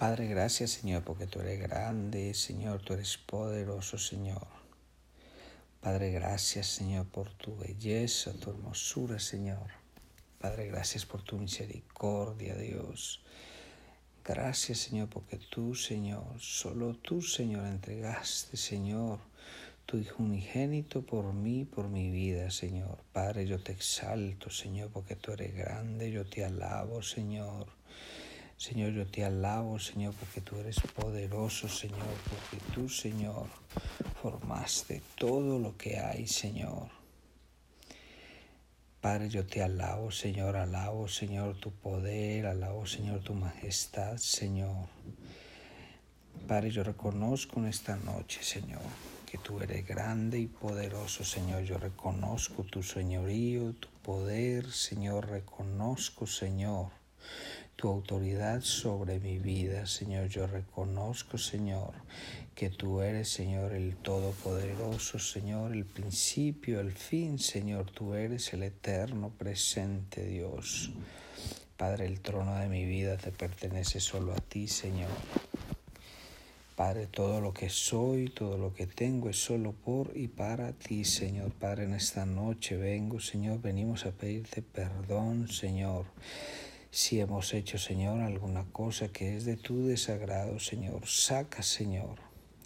Padre, gracias Señor, porque tú eres grande, Señor, tú eres poderoso, Señor. Padre, gracias Señor por tu belleza, tu hermosura, Señor. Padre, gracias por tu misericordia, Dios. Gracias Señor, porque tú, Señor, solo tú, Señor, entregaste, Señor, tu Hijo unigénito por mí, por mi vida, Señor. Padre, yo te exalto, Señor, porque tú eres grande, yo te alabo, Señor. Señor, yo te alabo, Señor, porque tú eres poderoso, Señor, porque tú, Señor, formaste todo lo que hay, Señor. Padre, yo te alabo, Señor, alabo, Señor, tu poder, alabo, Señor, tu majestad, Señor. Padre, yo reconozco en esta noche, Señor, que tú eres grande y poderoso, Señor. Yo reconozco tu señorío, tu poder, Señor, reconozco, Señor tu autoridad sobre mi vida, Señor. Yo reconozco, Señor, que tú eres, Señor, el Todopoderoso, Señor, el principio, el fin, Señor. Tú eres el eterno presente, Dios. Padre, el trono de mi vida te pertenece solo a ti, Señor. Padre, todo lo que soy, todo lo que tengo es solo por y para ti, Señor. Padre, en esta noche vengo, Señor, venimos a pedirte perdón, Señor si hemos hecho, Señor, alguna cosa que es de tu desagrado, Señor, saca, Señor,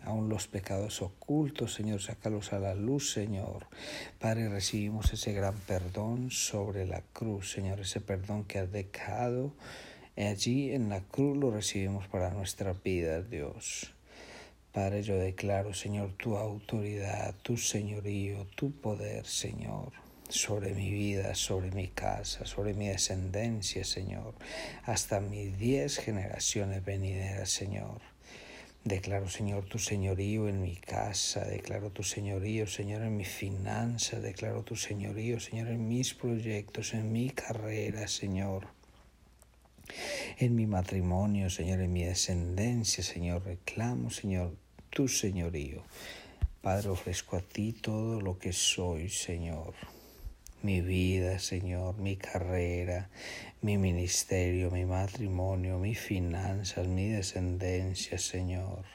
aún los pecados ocultos, Señor, sácalos a la luz, Señor. Padre, recibimos ese gran perdón sobre la cruz, Señor, ese perdón que has dejado allí en la cruz lo recibimos para nuestra vida, Dios. Padre, yo declaro, Señor, tu autoridad, tu señorío, tu poder, Señor sobre mi vida, sobre mi casa, sobre mi descendencia, Señor, hasta mis diez generaciones venideras, Señor. Declaro, Señor, tu señorío en mi casa, declaro tu señorío, Señor, en mi finanza, declaro tu señorío, Señor, en mis proyectos, en mi carrera, Señor, en mi matrimonio, Señor, en mi descendencia, Señor, reclamo, Señor, tu señorío. Padre, ofrezco a ti todo lo que soy, Señor mi vida, Señor, mi carrera, mi ministerio, mi matrimonio, mis finanzas, mi descendencia, Señor.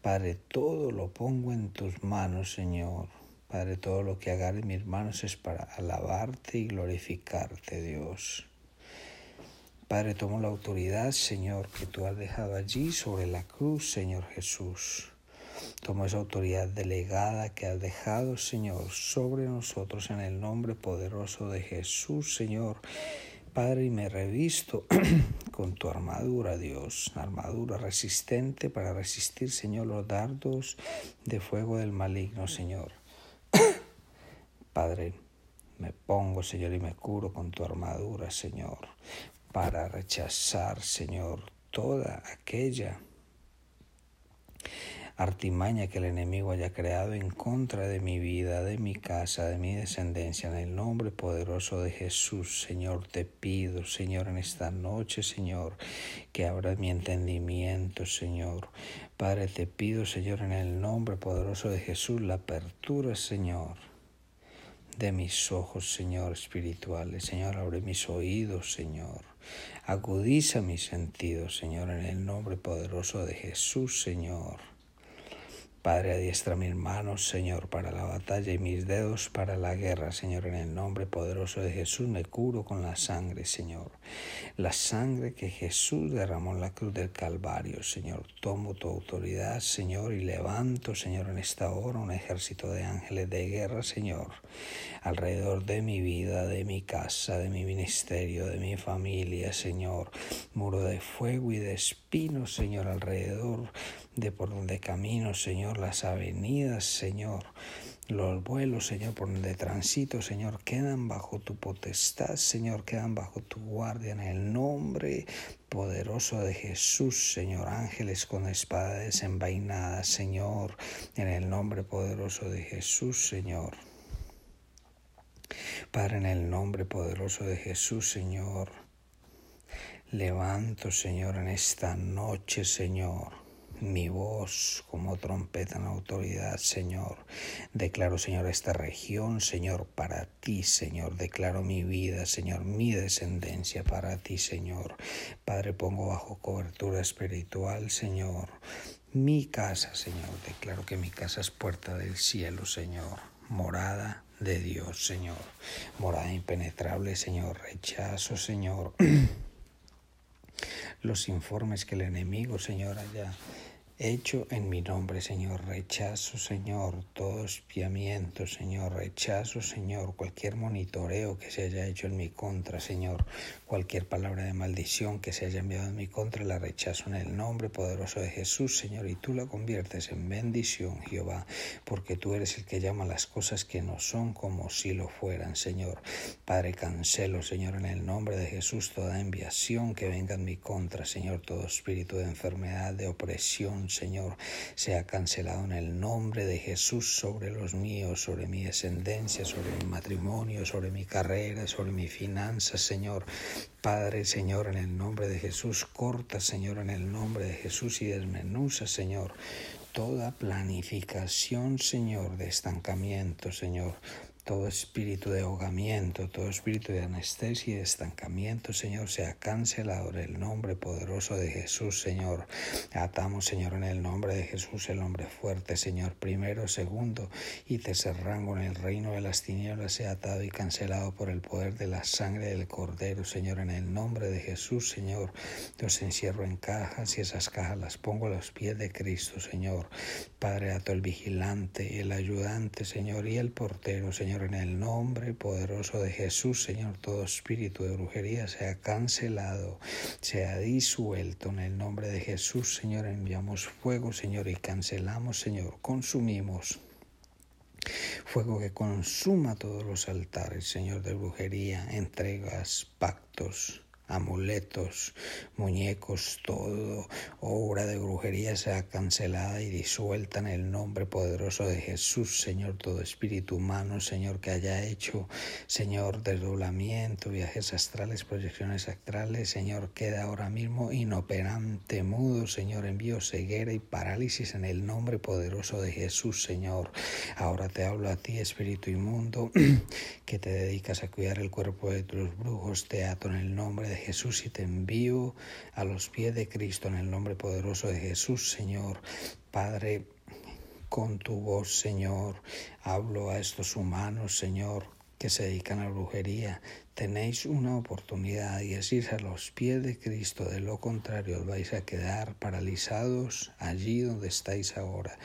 Padre, todo lo pongo en tus manos, Señor. Padre, todo lo que haga en mis manos es para alabarte y glorificarte, Dios. Padre, tomo la autoridad, Señor, que tú has dejado allí sobre la cruz, Señor Jesús. Tomo esa autoridad delegada que has dejado, Señor, sobre nosotros en el nombre poderoso de Jesús, Señor. Padre, y me revisto con tu armadura, Dios, armadura resistente para resistir, Señor, los dardos de fuego del maligno, Señor. Padre, me pongo, Señor, y me curo con tu armadura, Señor, para rechazar, Señor, toda aquella artimaña que el enemigo haya creado en contra de mi vida, de mi casa, de mi descendencia. En el nombre poderoso de Jesús, Señor, te pido, Señor, en esta noche, Señor, que abra mi entendimiento, Señor. Padre, te pido, Señor, en el nombre poderoso de Jesús, la apertura, Señor de mis ojos, Señor, espirituales. Señor, abre mis oídos, Señor. Agudiza mis sentidos, Señor, en el nombre poderoso de Jesús, Señor. Padre, adiestra mis manos, Señor, para la batalla y mis dedos para la guerra, Señor, en el nombre poderoso de Jesús me curo con la sangre, Señor. La sangre que Jesús derramó en la cruz del Calvario, Señor. Tomo tu autoridad, Señor, y levanto, Señor, en esta hora un ejército de ángeles de guerra, Señor, alrededor de mi vida, de mi casa, de mi ministerio, de mi familia, Señor. Muro de fuego y de espinos, Señor, alrededor de por donde camino, Señor, las avenidas, Señor, los vuelos, Señor, por donde transito, Señor, quedan bajo tu potestad, Señor, quedan bajo tu guardia en el nombre poderoso de Jesús, Señor, ángeles con espada desenvainada, Señor, en el nombre poderoso de Jesús, Señor. Padre, en el nombre poderoso de Jesús, Señor, levanto, Señor, en esta noche, Señor mi voz como trompeta en autoridad, Señor. Declaro, Señor, esta región, Señor, para ti, Señor. Declaro mi vida, Señor, mi descendencia para ti, Señor. Padre, pongo bajo cobertura espiritual, Señor. Mi casa, Señor. Declaro que mi casa es puerta del cielo, Señor. Morada de Dios, Señor. Morada impenetrable, Señor. Rechazo, Señor. Los informes que el enemigo, Señor, haya hecho en mi nombre, Señor. Rechazo, Señor, todo espiamiento, Señor. Rechazo, Señor, cualquier monitoreo que se haya hecho en mi contra, Señor. Cualquier palabra de maldición que se haya enviado en mi contra, la rechazo en el nombre poderoso de Jesús, Señor. Y tú la conviertes en bendición, Jehová, porque tú eres el que llama las cosas que no son como si lo fueran, Señor. Padre, cancelo, Señor, en el nombre de Jesús, toda enviación que venga en mi contra, Señor. Todo espíritu de enfermedad, de opresión, Señor, sea cancelado en el nombre de Jesús sobre los míos, sobre mi descendencia, sobre mi matrimonio, sobre mi carrera, sobre mi finanzas, Señor. Padre, Señor, en el nombre de Jesús, corta, Señor, en el nombre de Jesús y desmenuza, Señor, toda planificación, Señor, de estancamiento, Señor todo espíritu de ahogamiento, todo espíritu de anestesia y de estancamiento, Señor, sea cancelado en el nombre poderoso de Jesús, Señor. Atamos, Señor, en el nombre de Jesús, el hombre fuerte, Señor, primero, segundo y tercer rango en el reino de las tinieblas, sea atado y cancelado por el poder de la sangre del Cordero, Señor, en el nombre de Jesús, Señor. Los encierro en cajas y esas cajas las pongo a los pies de Cristo, Señor. Padre, ato el vigilante, el ayudante, Señor, y el portero, Señor en el nombre poderoso de Jesús, Señor, todo espíritu de brujería sea cancelado, sea disuelto en el nombre de Jesús, Señor. Enviamos fuego, Señor, y cancelamos, Señor, consumimos. Fuego que consuma todos los altares, Señor, de brujería, entregas, pactos, amuletos, muñecos, todo obra de brujería sea cancelada y disuelta en el nombre poderoso de Jesús, Señor, todo espíritu humano, Señor, que haya hecho, Señor, desdoblamiento, viajes astrales, proyecciones astrales, Señor, queda ahora mismo inoperante, mudo, Señor, envío ceguera y parálisis en el nombre poderoso de Jesús, Señor. Ahora te hablo a ti, espíritu inmundo, que te dedicas a cuidar el cuerpo de tus brujos, te ato en el nombre de Jesús y te envío a los pies de Cristo en el nombre poderoso de Jesús, Señor. Padre, con tu voz, Señor, hablo a estos humanos, Señor, que se dedican a la brujería, tenéis una oportunidad y es a los pies de Cristo, de lo contrario os vais a quedar paralizados allí donde estáis ahora.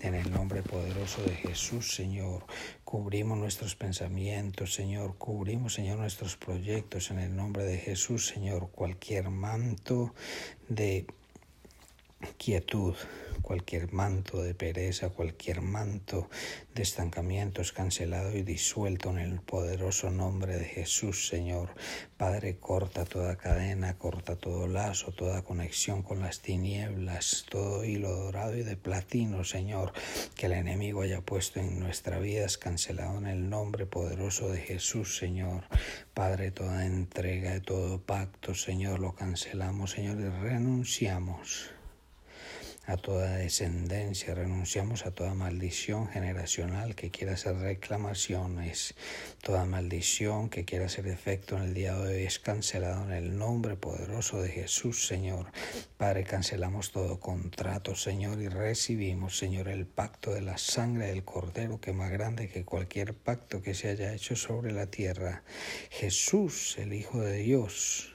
En el nombre poderoso de Jesús, Señor, cubrimos nuestros pensamientos, Señor, cubrimos, Señor, nuestros proyectos en el nombre de Jesús, Señor, cualquier manto de quietud, cualquier manto de pereza, cualquier manto de estancamiento es cancelado y disuelto en el poderoso nombre de Jesús, Señor. Padre, corta toda cadena, corta todo lazo, toda conexión con las tinieblas, todo hilo dorado y de platino, Señor, que el enemigo haya puesto en nuestra vida es cancelado en el nombre poderoso de Jesús, Señor. Padre, toda entrega de todo pacto, Señor, lo cancelamos, Señor, y renunciamos a toda descendencia, renunciamos a toda maldición generacional que quiera hacer reclamaciones, toda maldición que quiera hacer efecto en el día de hoy es cancelado en el nombre poderoso de Jesús, Señor. Padre, cancelamos todo contrato, Señor, y recibimos, Señor, el pacto de la sangre del Cordero, que es más grande que cualquier pacto que se haya hecho sobre la tierra. Jesús, el Hijo de Dios,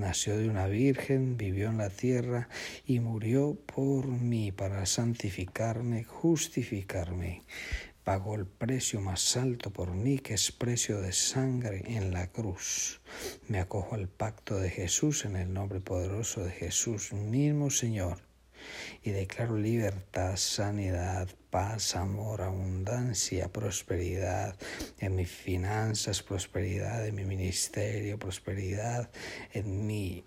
nació de una virgen, vivió en la tierra y murió por mí para santificarme, justificarme. Pagó el precio más alto por mí, que es precio de sangre en la cruz. Me acojo al pacto de Jesús en el nombre poderoso de Jesús mismo, Señor y declaro libertad, sanidad, paz, amor, abundancia, prosperidad en mis finanzas, prosperidad en mi ministerio, prosperidad en mi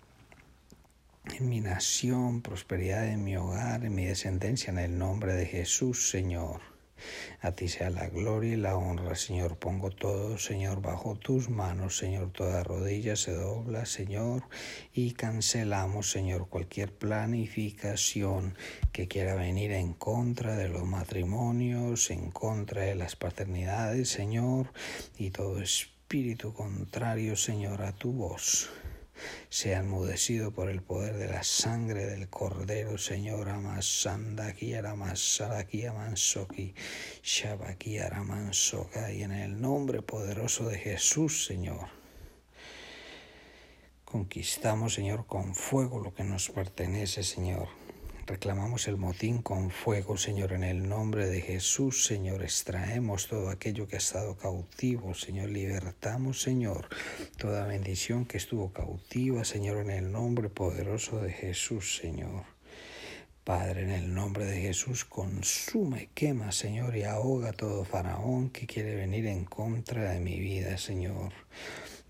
en mi nación, prosperidad en mi hogar, en mi descendencia, en el nombre de Jesús, Señor. A ti sea la gloria y la honra, Señor. Pongo todo, Señor, bajo tus manos, Señor. Toda rodilla se dobla, Señor, y cancelamos, Señor, cualquier planificación que quiera venir en contra de los matrimonios, en contra de las paternidades, Señor, y todo espíritu contrario, Señor, a tu voz sea enmudecido por el poder de la sangre del Cordero, Señor, Amasandaki, Aramasaraki, Amansoki, Shabaki, Aramansoka, y en el nombre poderoso de Jesús, Señor. Conquistamos, Señor, con fuego lo que nos pertenece, Señor Reclamamos el motín con fuego, Señor, en el nombre de Jesús, Señor. Extraemos todo aquello que ha estado cautivo, Señor. Libertamos, Señor, toda bendición que estuvo cautiva, Señor, en el nombre poderoso de Jesús, Señor. Padre, en el nombre de Jesús, consume, quema, Señor, y ahoga todo faraón que quiere venir en contra de mi vida, Señor.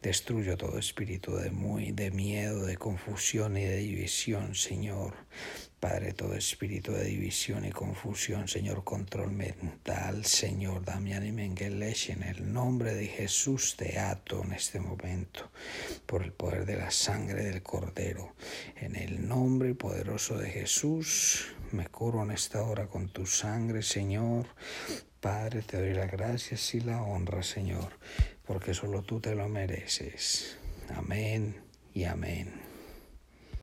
Destruyo todo espíritu de, muy, de miedo, de confusión y de división, Señor. Padre, todo espíritu de división y confusión, Señor, control mental, Señor, y Mengelesh, en el nombre de Jesús te ato en este momento, por el poder de la sangre del Cordero. En el nombre poderoso de Jesús, me curo en esta hora con tu sangre, Señor. Padre, te doy las gracias y la honra, Señor porque solo tú te lo mereces. Amén y amén.